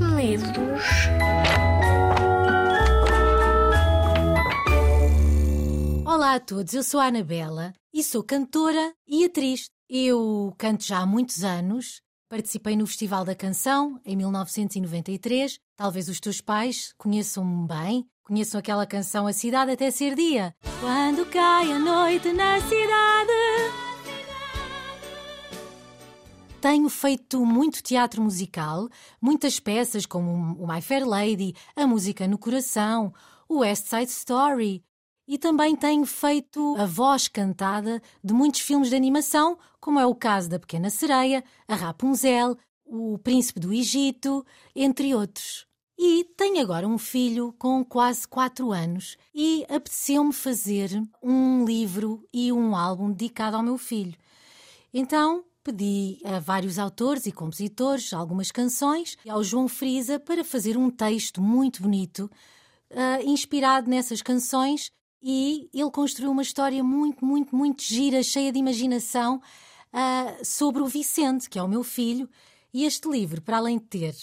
medos. Olá a todos, eu sou a Anabela e sou cantora e atriz. Eu canto já há muitos anos, participei no Festival da Canção em 1993. Talvez os teus pais conheçam-me bem, conheçam aquela canção A Cidade Até Ser Dia. Quando cai a noite na cidade. Tenho feito muito teatro musical, muitas peças como o My Fair Lady, A Música no Coração, o West Side Story, e também tenho feito a voz cantada de muitos filmes de animação, como é o caso da Pequena Sereia, a Rapunzel, o Príncipe do Egito, entre outros. E tenho agora um filho com quase 4 anos e apeteceu-me fazer um livro e um álbum dedicado ao meu filho. Então pedi a vários autores e compositores algumas canções e ao João Frisa para fazer um texto muito bonito, uh, inspirado nessas canções, e ele construiu uma história muito, muito, muito gira, cheia de imaginação, uh, sobre o Vicente, que é o meu filho. E este livro, para além de ter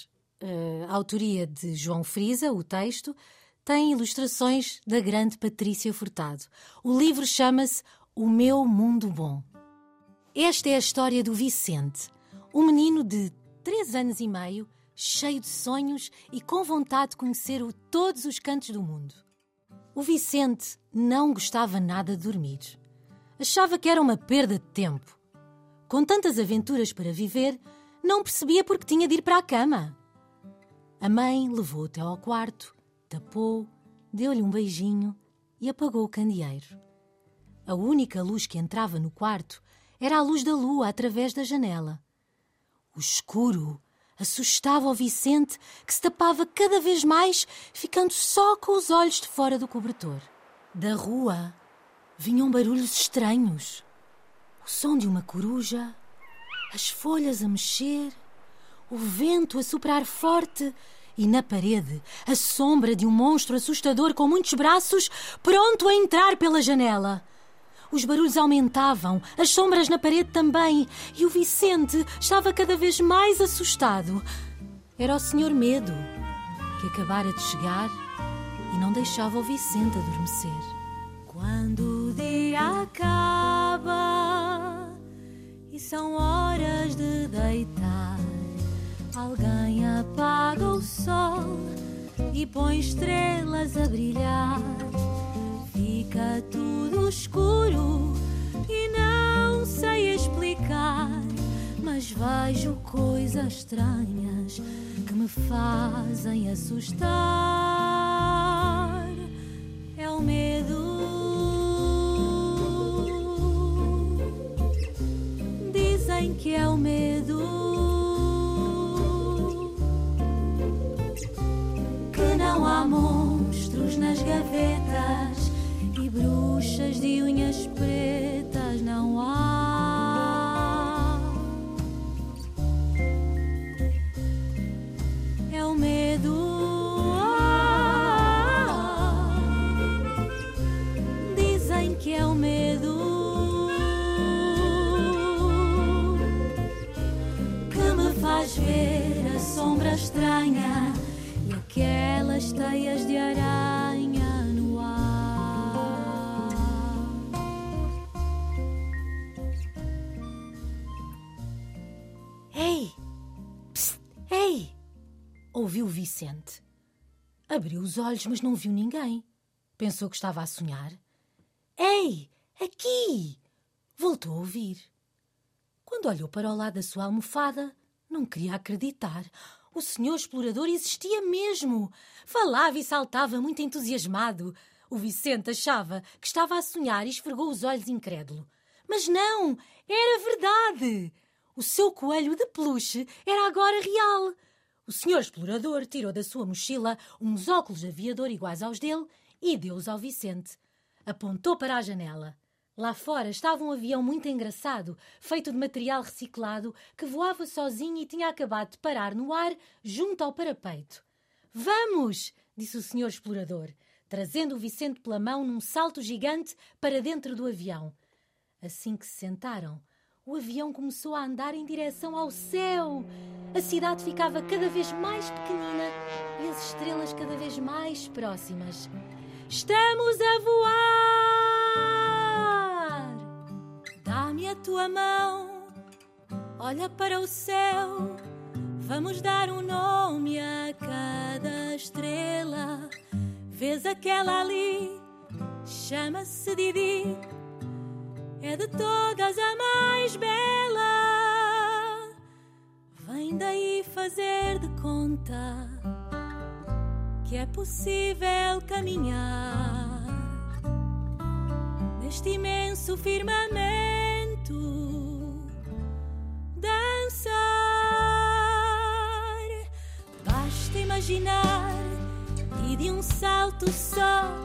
uh, a autoria de João Frisa, o texto, tem ilustrações da grande Patrícia Furtado. O livro chama-se O Meu Mundo Bom. Esta é a história do Vicente, um menino de três anos e meio, cheio de sonhos e com vontade de conhecer o, todos os cantos do mundo. O Vicente não gostava nada de dormir. Achava que era uma perda de tempo. Com tantas aventuras para viver, não percebia porque tinha de ir para a cama. A mãe levou-o até ao quarto, tapou, deu-lhe um beijinho e apagou o candeeiro. A única luz que entrava no quarto era a luz da lua através da janela. O escuro assustava o Vicente, que se tapava cada vez mais, ficando só com os olhos de fora do cobertor. Da rua vinham barulhos estranhos. O som de uma coruja, as folhas a mexer, o vento a soprar forte e na parede a sombra de um monstro assustador com muitos braços, pronto a entrar pela janela. Os barulhos aumentavam, as sombras na parede também, e o Vicente estava cada vez mais assustado. Era o Senhor Medo, que acabara de chegar e não deixava o Vicente adormecer. Quando o dia acaba e são horas de deitar, alguém apaga o sol e põe estrelas a brilhar fica tudo escuro e não sei explicar. Mas vejo coisas estranhas que me fazem assustar. Aquelas teias de aranha. ouviu Vicente. Abriu os olhos, mas não viu ninguém. Pensou que estava a sonhar. Ei, aqui! Voltou a ouvir. Quando olhou para o lado da sua almofada, não queria acreditar. O senhor explorador existia mesmo. Falava e saltava muito entusiasmado. O Vicente achava que estava a sonhar e esfregou os olhos incrédulo. Mas não! Era verdade! O seu coelho de peluche era agora real. O senhor explorador tirou da sua mochila uns óculos de aviador iguais aos dele e deu-os ao Vicente. Apontou para a janela. Lá fora estava um avião muito engraçado, feito de material reciclado, que voava sozinho e tinha acabado de parar no ar junto ao parapeito. Vamos! disse o senhor explorador, trazendo o Vicente pela mão num salto gigante para dentro do avião. Assim que se sentaram, o avião começou a andar em direção ao céu. a cidade ficava cada vez mais pequenina e as estrelas cada vez mais próximas. Estamos a voar! Dá-me a tua mão, olha para o céu. Vamos dar um nome a cada estrela. Vês aquela ali? Chama-se Didi. É de todas a mais bela. Vem daí fazer de conta que é possível caminhar neste imenso firmamento, dançar. Basta imaginar e de um salto só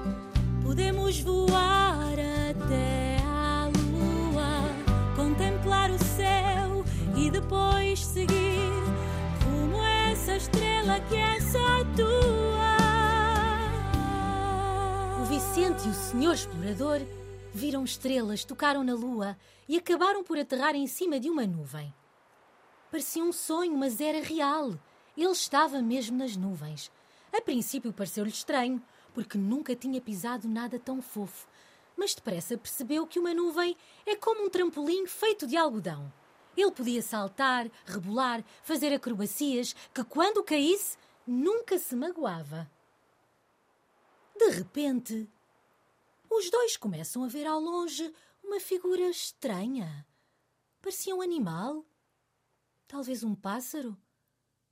podemos voar até à lua, contemplar o céu e depois seguir a essa estrela que é só tua. O Vicente e o senhor explorador viram estrelas, tocaram na lua e acabaram por aterrar em cima de uma nuvem. Parecia um sonho, mas era real. Ele estava mesmo nas nuvens. A princípio pareceu-lhe estranho, porque nunca tinha pisado nada tão fofo. Mas depressa percebeu que uma nuvem é como um trampolim feito de algodão. Ele podia saltar, rebolar, fazer acrobacias, que quando caísse, nunca se magoava. De repente, os dois começam a ver ao longe uma figura estranha. Parecia um animal. Talvez um pássaro.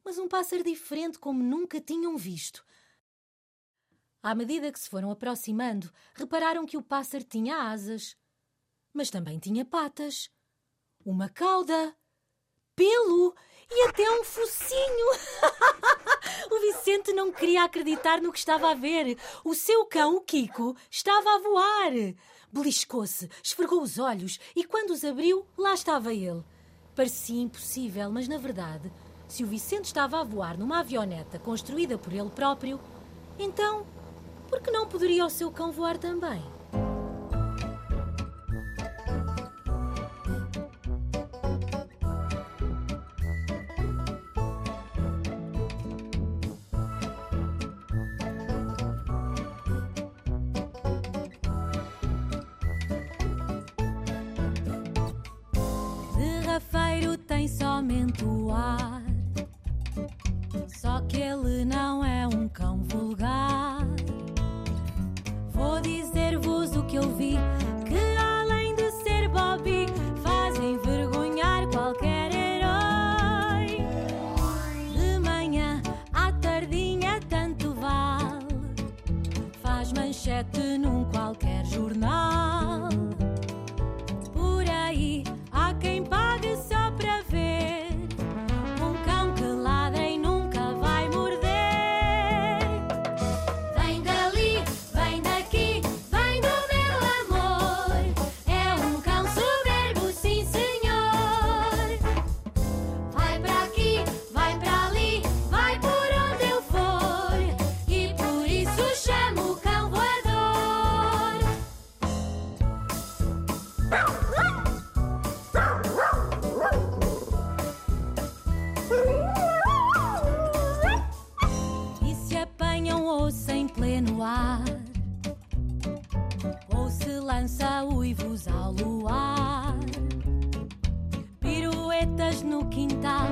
Mas um pássaro diferente como nunca tinham visto. À medida que se foram aproximando, repararam que o pássaro tinha asas, mas também tinha patas, uma cauda, pelo e até um focinho. o Vicente não queria acreditar no que estava a ver. O seu cão, o Kiko, estava a voar. Beliscou-se, esfregou os olhos e, quando os abriu, lá estava ele. Parecia impossível, mas na verdade, se o Vicente estava a voar numa avioneta construída por ele próprio, então por que não poderia o seu cão voar também? Manchete num qualquer jornal. Lança uivos ao luar Piruetas no quintal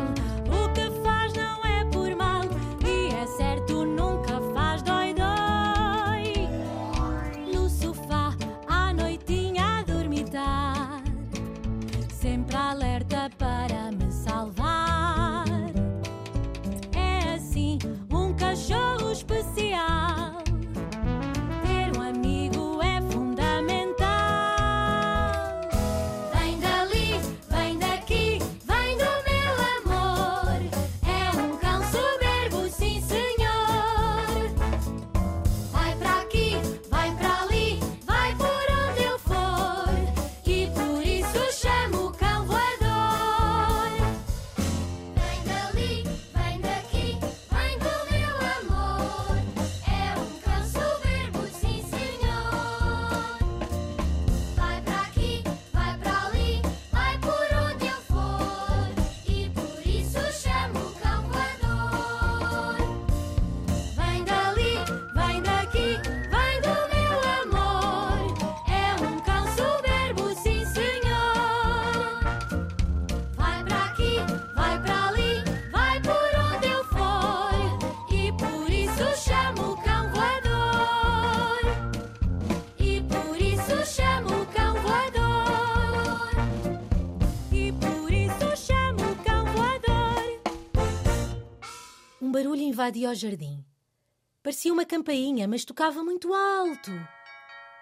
invadia o jardim. Parecia uma campainha, mas tocava muito alto.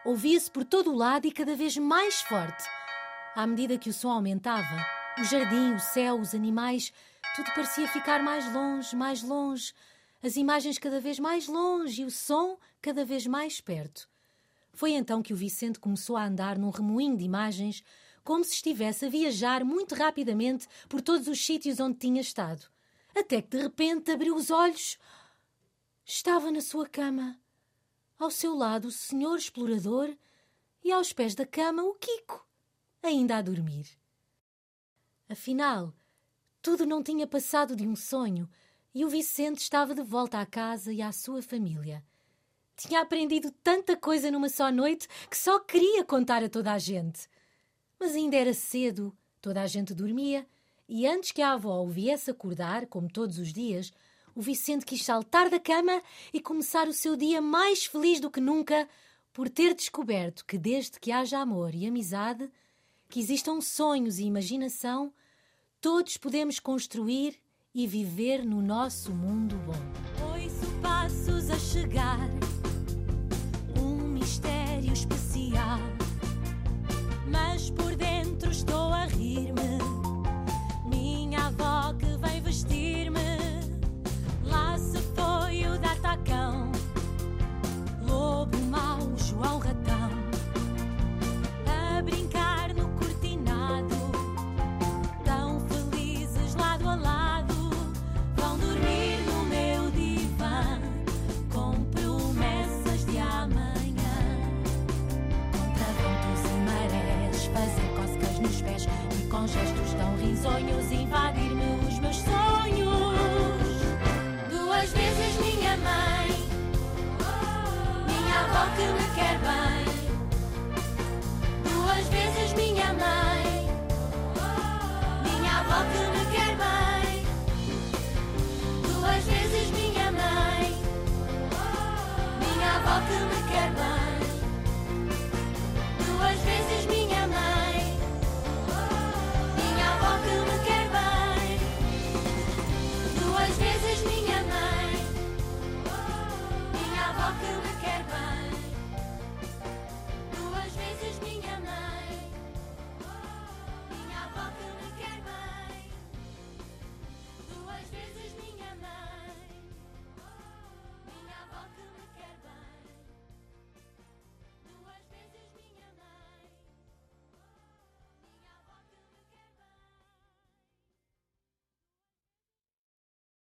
Ouvia-se por todo o lado e cada vez mais forte. À medida que o som aumentava, o jardim, o céu, os animais, tudo parecia ficar mais longe, mais longe. As imagens cada vez mais longe e o som cada vez mais perto. Foi então que o Vicente começou a andar num remoinho de imagens, como se estivesse a viajar muito rapidamente por todos os sítios onde tinha estado. Até que de repente abriu os olhos. Estava na sua cama. Ao seu lado, o senhor explorador e aos pés da cama, o Kiko, ainda a dormir. Afinal, tudo não tinha passado de um sonho e o Vicente estava de volta à casa e à sua família. Tinha aprendido tanta coisa numa só noite que só queria contar a toda a gente. Mas ainda era cedo, toda a gente dormia, e antes que a avó o viesse acordar, como todos os dias, o Vicente quis saltar da cama e começar o seu dia mais feliz do que nunca por ter descoberto que, desde que haja amor e amizade, que existam sonhos e imaginação, todos podemos construir e viver no nosso mundo bom. Ouço passos a chegar, avó que me quer bem. Duas vezes minha mãe, minha avó que me quer bem.